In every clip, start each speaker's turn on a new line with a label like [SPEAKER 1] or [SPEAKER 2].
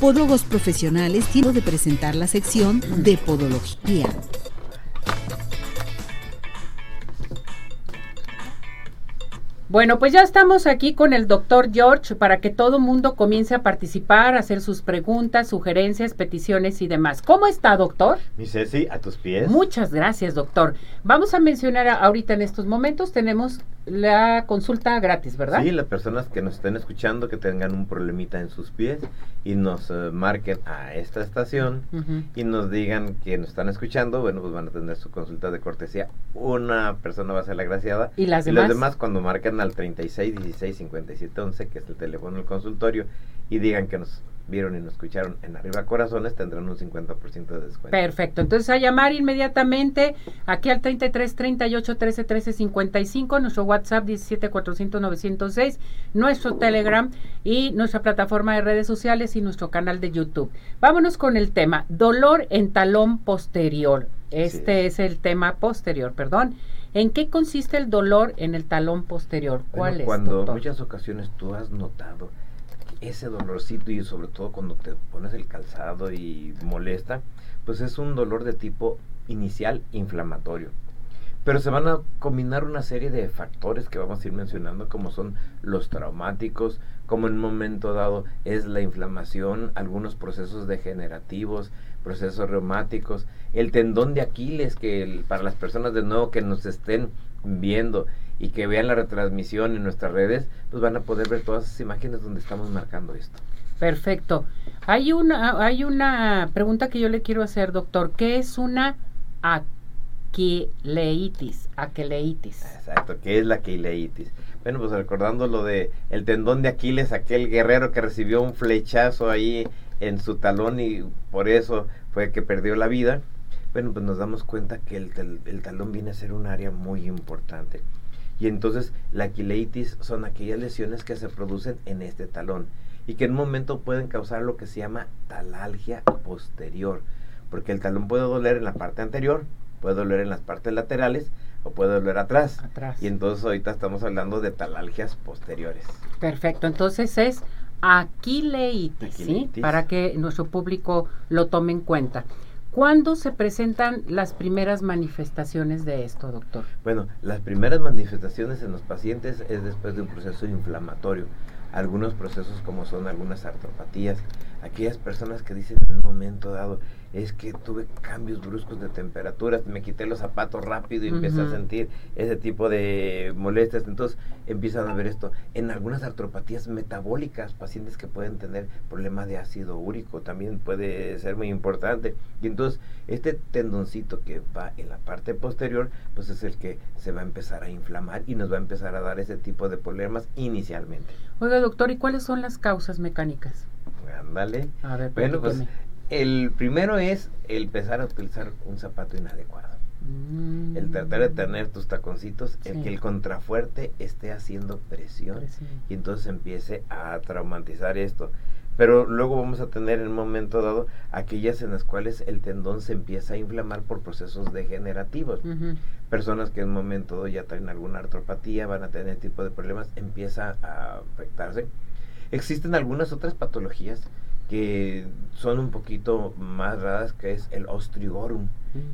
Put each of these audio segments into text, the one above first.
[SPEAKER 1] Podólogos profesionales tienen de presentar la sección de podología.
[SPEAKER 2] Bueno, pues ya estamos aquí con el doctor George para que todo mundo comience a participar, a hacer sus preguntas, sugerencias, peticiones y demás. ¿Cómo está, doctor?
[SPEAKER 3] Mi Ceci, a tus pies.
[SPEAKER 2] Muchas gracias, doctor. Vamos a mencionar ahorita en estos momentos, tenemos la consulta gratis, ¿verdad?
[SPEAKER 3] Sí, las personas que nos estén escuchando, que tengan un problemita en sus pies y nos eh, marquen a esta estación y nos digan que nos están escuchando, bueno, pues van a tener su consulta de cortesía. Una persona va a ser la agraciada.
[SPEAKER 2] Y las demás.
[SPEAKER 3] Y los demás cuando marquen al 36 16 57 11, que es el teléfono del consultorio, y digan que nos vieron y nos escucharon en Arriba Corazones, tendrán un 50% de descuento.
[SPEAKER 2] Perfecto. Entonces a llamar inmediatamente aquí al 33 38 13 13 55, nuestro WhatsApp 17 400 906, nuestro Telegram y nuestra plataforma de redes sociales y nuestro canal de YouTube. Vámonos con el tema dolor en talón posterior. Este es el tema posterior, perdón. ¿En qué consiste el dolor en el talón posterior? ¿Cuál es?
[SPEAKER 3] Cuando muchas ocasiones tú has notado ese dolorcito y sobre todo cuando te pones el calzado y molesta, pues es un dolor de tipo inicial inflamatorio. Pero se van a combinar una serie de factores que vamos a ir mencionando, como son los traumáticos, como en un momento dado es la inflamación, algunos procesos degenerativos, procesos reumáticos, el tendón de Aquiles, que para las personas de nuevo que nos estén viendo y que vean la retransmisión en nuestras redes, pues van a poder ver todas esas imágenes donde estamos marcando esto.
[SPEAKER 2] Perfecto. Hay una, hay una pregunta que yo le quiero hacer, doctor. ¿Qué es una aquileitis? Aquileitis.
[SPEAKER 3] Exacto, ¿qué es la aquileitis? Bueno, pues recordando lo de el tendón de Aquiles, aquel guerrero que recibió un flechazo ahí en su talón y por eso fue que perdió la vida. Bueno, pues nos damos cuenta que el, el talón viene a ser un área muy importante. Y entonces la aquileitis son aquellas lesiones que se producen en este talón y que en un momento pueden causar lo que se llama talalgia posterior, porque el talón puede doler en la parte anterior, puede doler en las partes laterales o puede doler atrás.
[SPEAKER 2] atrás.
[SPEAKER 3] Y entonces ahorita estamos hablando de talalgias posteriores.
[SPEAKER 2] Perfecto, entonces es aquileitis, ¿sí? Para que nuestro público lo tome en cuenta. ¿Cuándo se presentan las primeras manifestaciones de esto, doctor?
[SPEAKER 3] Bueno, las primeras manifestaciones en los pacientes es después de un proceso inflamatorio. Algunos procesos como son algunas artropatías, aquellas personas que dicen en un momento dado, es que tuve cambios bruscos de temperaturas, me quité los zapatos rápido y empecé a sentir ese tipo de molestias. Entonces empiezan a ver esto. En algunas artropatías metabólicas, pacientes que pueden tener problemas de ácido úrico, también puede ser muy importante. Y entonces este tendoncito que va en la parte posterior, pues es el que se va a empezar a inflamar y nos va a empezar a dar ese tipo de problemas inicialmente.
[SPEAKER 2] Oiga, doctor, ¿y cuáles son las causas mecánicas?
[SPEAKER 3] Ándale.
[SPEAKER 2] A ver,
[SPEAKER 3] bueno, pues el primero es el empezar a utilizar un zapato inadecuado. Mm. El tratar de tener tus taconcitos, el que el contrafuerte esté haciendo presión, y entonces empiece a traumatizar esto. Pero luego vamos a tener en un momento dado aquellas en las cuales el tendón se empieza a inflamar por procesos degenerativos. Personas que en un momento dado ya traen alguna artropatía, van a tener este tipo de problemas, empieza a afectarse. Existen algunas otras patologías que son un poquito más raras, que es el ostrigorum.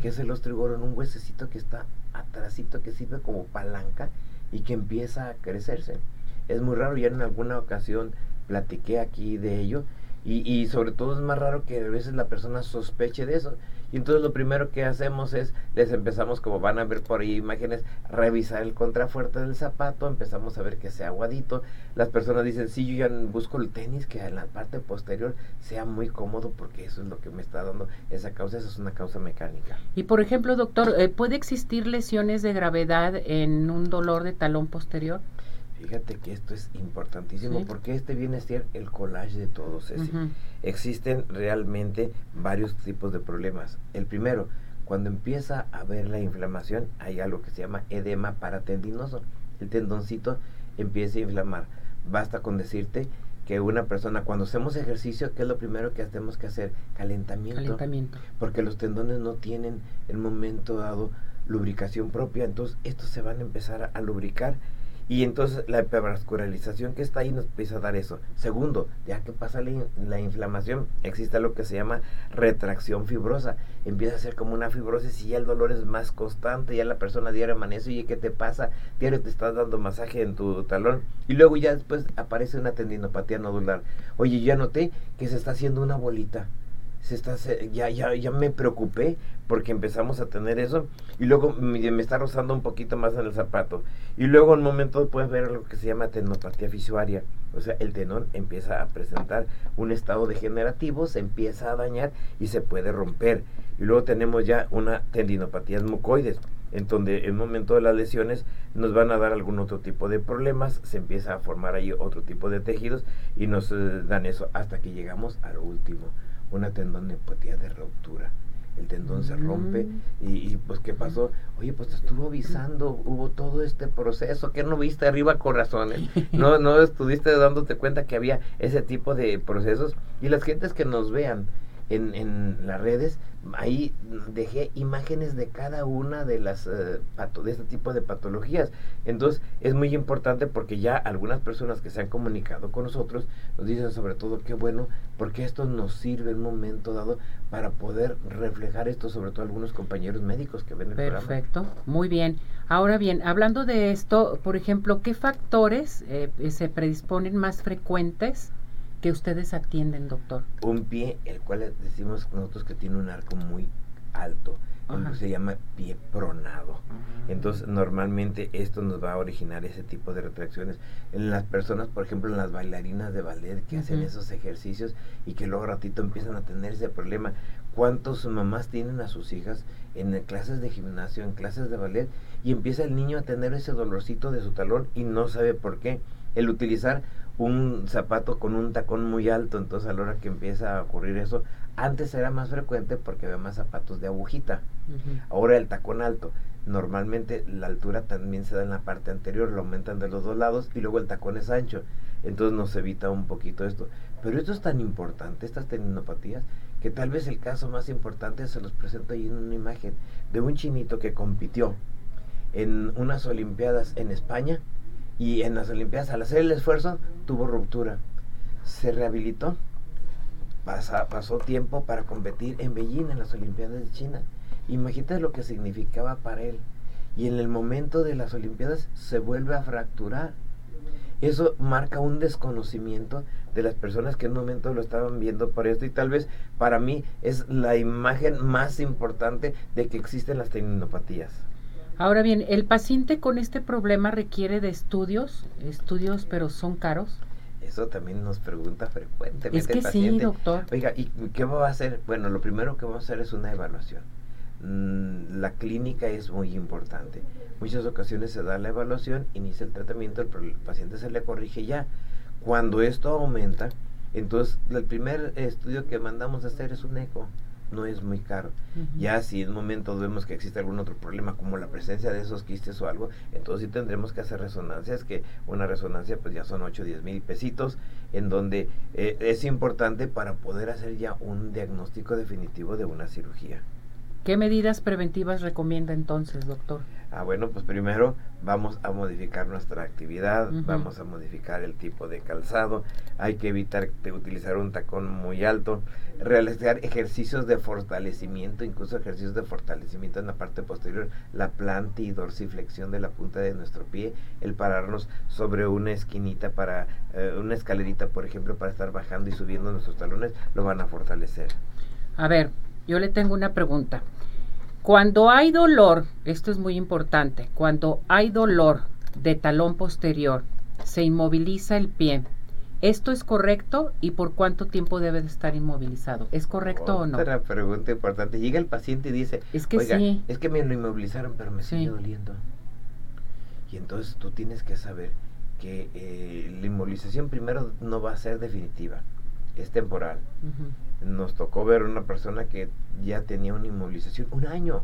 [SPEAKER 3] que es el ostrigorum? Un huesecito que está atrásito, que sirve como palanca y que empieza a crecerse. Es muy raro, ya en alguna ocasión platiqué aquí de ello, y, y sobre todo es más raro que a veces la persona sospeche de eso. Y entonces lo primero que hacemos es, les empezamos, como van a ver por ahí imágenes, revisar el contrafuerte del zapato, empezamos a ver que sea aguadito. Las personas dicen, sí, yo ya busco el tenis que en la parte posterior sea muy cómodo porque eso es lo que me está dando esa causa, esa es una causa mecánica.
[SPEAKER 2] Y por ejemplo, doctor, eh, ¿puede existir lesiones de gravedad en un dolor de talón posterior?
[SPEAKER 3] Fíjate que esto es importantísimo porque este viene a ser el collage de todos. Existen realmente varios tipos de problemas. El primero, cuando empieza a haber la inflamación, hay algo que se llama edema paratendinoso. El tendoncito empieza a inflamar. Basta con decirte que una persona cuando hacemos ejercicio, ¿qué es lo primero que tenemos que hacer? Calentamiento.
[SPEAKER 2] Calentamiento.
[SPEAKER 3] Porque los tendones no tienen en momento dado lubricación propia, entonces estos se van a empezar a lubricar Y entonces la hipervascularización que está ahí nos empieza a dar eso. Segundo, ya que pasa la, inflamación, existe lo que se llama retracción fibrosa. Empieza a ser como una fibrosis y ya el dolor es más constante, ya la persona diario amanece, y ¿qué te pasa? Diario te estás dando masaje en tu talón. Y luego ya después aparece una tendinopatía nodular. Oye, ya noté que se está haciendo una bolita se está ya ya ya me preocupé porque empezamos a tener eso. Y luego me, está rozando un poquito más en el zapato. Y luego en un momento puedes ver lo que se llama tenopatía fisuaria. O sea el tenón empieza a presentar un estado degenerativo se empieza a dañar y se puede romper. Y luego tenemos ya una tendinopatía mucoides en donde en el momento de las lesiones nos van a dar algún otro tipo de problemas, se empieza a formar ahí otro tipo de tejidos y nos eh, dan eso hasta que llegamos a lo último, una tendonopatía de ruptura. El tendón se rompe mm. y, pues ¿qué pasó? Oye, pues te estuvo avisando, hubo todo este proceso, que no viste arriba corazones, no, no estuviste dándote cuenta que había ese tipo de procesos y las gentes que nos vean en, en las redes, ahí dejé imágenes de cada una de las eh, de este tipo de patologías. Entonces es muy importante porque ya algunas personas que se han comunicado con nosotros nos dicen sobre todo qué bueno porque esto nos sirve en un momento dado para poder reflejar esto sobre todo algunos compañeros médicos que ven el
[SPEAKER 2] Perfecto, muy bien. Ahora bien, hablando de esto, por ejemplo, ¿qué factores eh, se predisponen más frecuentes que ustedes atienden, doctor?
[SPEAKER 3] Un pie, el cual decimos nosotros que tiene un arco muy alto, se llama pie pronado. Ah. Entonces, normalmente esto nos va a originar ese tipo de retracciones. En las personas, por ejemplo, en las bailarinas de ballet que hacen esos ejercicios y que luego ratito empiezan a tener ese problema. ¿Cuántos mamás tienen a sus hijas en clases de gimnasio, en clases de ballet y empieza el niño a tener ese dolorcito de su talón y no sabe por qué? El utilizar un zapato con un tacón muy alto, entonces a la hora que empieza a ocurrir eso, antes era más frecuente porque había más zapatos de agujita, ahora el tacón alto, normalmente la altura también se da en la parte anterior, lo aumentan de los dos lados y luego el tacón es ancho, entonces nos evita un poquito esto, pero esto es tan importante, estas tendinopatías, que tal vez el caso más importante se los presento ahí en una imagen de un chinito que compitió en unas olimpiadas en España, y en las Olimpiadas, al hacer el esfuerzo, tuvo ruptura. Se rehabilitó. pasó tiempo para competir en Beijing, en las Olimpiadas de China. Imagínate lo que significaba para él. Y en el momento de las Olimpiadas se vuelve a fracturar. Eso marca un desconocimiento de las personas que en un momento lo estaban viendo por esto y tal vez para mí es la imagen más importante de que existen las tendinopatías.
[SPEAKER 2] Ahora bien, ¿el paciente con este problema requiere de estudios? Estudios, pero son caros.
[SPEAKER 3] Eso también nos pregunta frecuentemente
[SPEAKER 2] es que Sí, doctor.
[SPEAKER 3] Oiga, ¿y qué va a hacer? Bueno, lo primero que vamos a hacer es una evaluación. Mm, la clínica es muy importante. Muchas ocasiones se da la evaluación, inicia el tratamiento, el, el paciente se le corrige ya. Cuando esto aumenta, entonces el primer estudio que mandamos a hacer es un eco no es muy caro. Ya si en un momento vemos que existe algún otro problema, como la presencia de esos quistes o algo, entonces sí tendremos que hacer resonancias, que una resonancia pues ya son 8 o 10 mil pesitos, en donde eh, es importante para poder hacer ya un diagnóstico definitivo de una cirugía.
[SPEAKER 2] ¿Qué medidas preventivas recomienda entonces, doctor?
[SPEAKER 3] Ah, bueno, pues primero vamos a modificar nuestra actividad, vamos a modificar el tipo de calzado, hay que evitar utilizar un tacón muy alto, realizar ejercicios de fortalecimiento, incluso ejercicios de fortalecimiento en la parte posterior, la planta y dorsiflexión de la punta de nuestro pie, el pararnos sobre una esquinita para, eh, una escalerita, por ejemplo, para estar bajando y subiendo nuestros talones, lo van a fortalecer.
[SPEAKER 2] A ver, yo le tengo una pregunta. Cuando hay dolor, esto es muy importante, cuando hay dolor de talón posterior, se inmoviliza el pie. ¿Esto es correcto y por cuánto tiempo debe de estar inmovilizado? ¿Es correcto o no?
[SPEAKER 3] Otra pregunta importante. Llega el paciente y dice,
[SPEAKER 2] es que sí.
[SPEAKER 3] es que me lo inmovilizaron, pero me sigue doliendo. Y entonces tú tienes que saber que eh, la inmovilización primero no va a ser definitiva, es temporal. Nos tocó ver una persona que ya tenía una inmovilización un año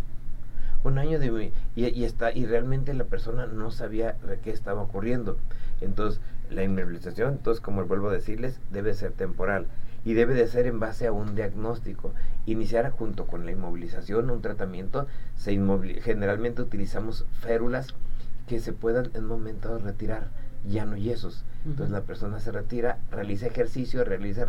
[SPEAKER 3] un año de y, está y realmente la persona no sabía qué estaba ocurriendo. Entonces la inmovilización entonces como vuelvo a decirles debe ser temporal y debe de ser en base a un diagnóstico. Iniciar junto con la inmovilización un tratamiento se generalmente utilizamos férulas que se puedan en un momento retirar ya no yesos. Entonces la persona se retira, realiza ejercicio, realiza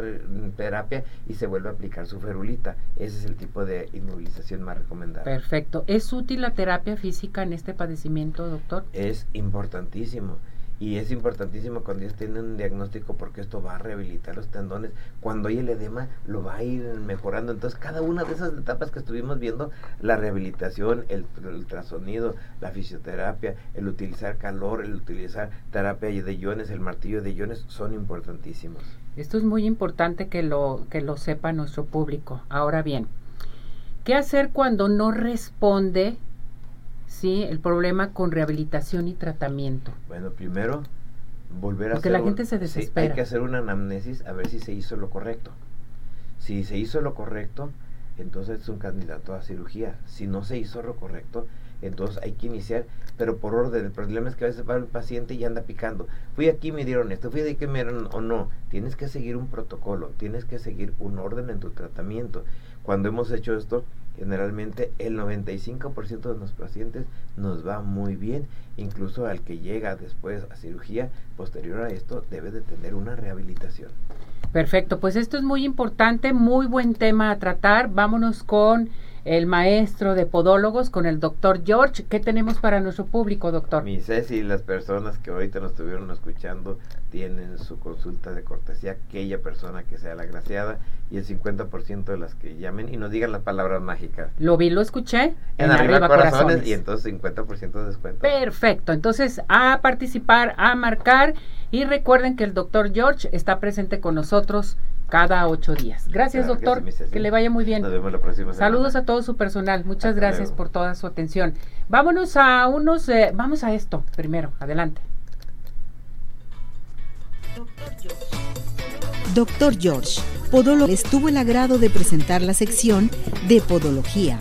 [SPEAKER 3] terapia y se vuelve a aplicar su ferulita. Ese es el tipo de inmovilización más recomendada.
[SPEAKER 2] Perfecto. ¿Es útil la terapia física en este padecimiento, doctor?
[SPEAKER 3] Es importantísimo. Y es importantísimo cuando ellos tienen un diagnóstico porque esto va a rehabilitar los tendones. Cuando hay el edema, lo va a ir mejorando. Entonces, cada una de esas etapas que estuvimos viendo, la rehabilitación, el, ultrasonido, la fisioterapia, el utilizar calor, el utilizar terapia de iones, el martillo de iones, son importantísimos.
[SPEAKER 2] Esto es muy importante que lo, que lo sepa nuestro público. Ahora bien, ¿qué hacer cuando no responde ¿sí? El problema con rehabilitación y tratamiento.
[SPEAKER 3] Bueno, primero, volver a
[SPEAKER 2] Porque la gente se desespera.
[SPEAKER 3] hay que hacer una anamnesis a ver si se hizo lo correcto. Si se hizo lo correcto, entonces es un candidato a cirugía. Si no se hizo lo correcto, entonces hay que iniciar, pero por orden. El problema es que a veces va el paciente y anda picando. Fui aquí, me dieron esto, fui de aquí, me dieron o no. Tienes que seguir un protocolo, tienes que seguir un orden en tu tratamiento. Cuando hemos hecho esto, generalmente el 95% de los pacientes nos va muy bien, incluso al que llega después a cirugía posterior a esto debe de tener una rehabilitación.
[SPEAKER 2] Perfecto, pues esto es muy importante, muy buen tema a tratar. Vámonos con el maestro de podólogos, con el doctor George. ¿Qué tenemos para nuestro público, doctor?
[SPEAKER 3] Mi Ceci, las personas que ahorita nos estuvieron escuchando tienen su consulta de cortesía, aquella persona que sea la graciada y el 50% de las que llamen y nos digan las palabras mágicas.
[SPEAKER 2] Lo vi, lo escuché.
[SPEAKER 3] En, arriba, corazones, y entonces 50% de descuento.
[SPEAKER 2] Perfecto, entonces a participar, a marcar y recuerden que el doctor George está presente con nosotros cada ocho días. Gracias, doctor. Que, le vaya muy bien.
[SPEAKER 3] Nos vemos la próxima
[SPEAKER 2] Saludos a todo su personal. Muchas gracias por toda su atención. Vámonos a unos, eh, vamos a esto primero. Adelante.
[SPEAKER 1] Doctor George, Podólogo, estuvo el agrado de presentar la sección de Podología